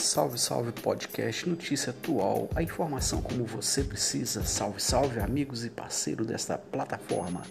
Salve, salve podcast, notícia atual, a informação como você precisa. Salve, salve amigos e parceiros desta plataforma.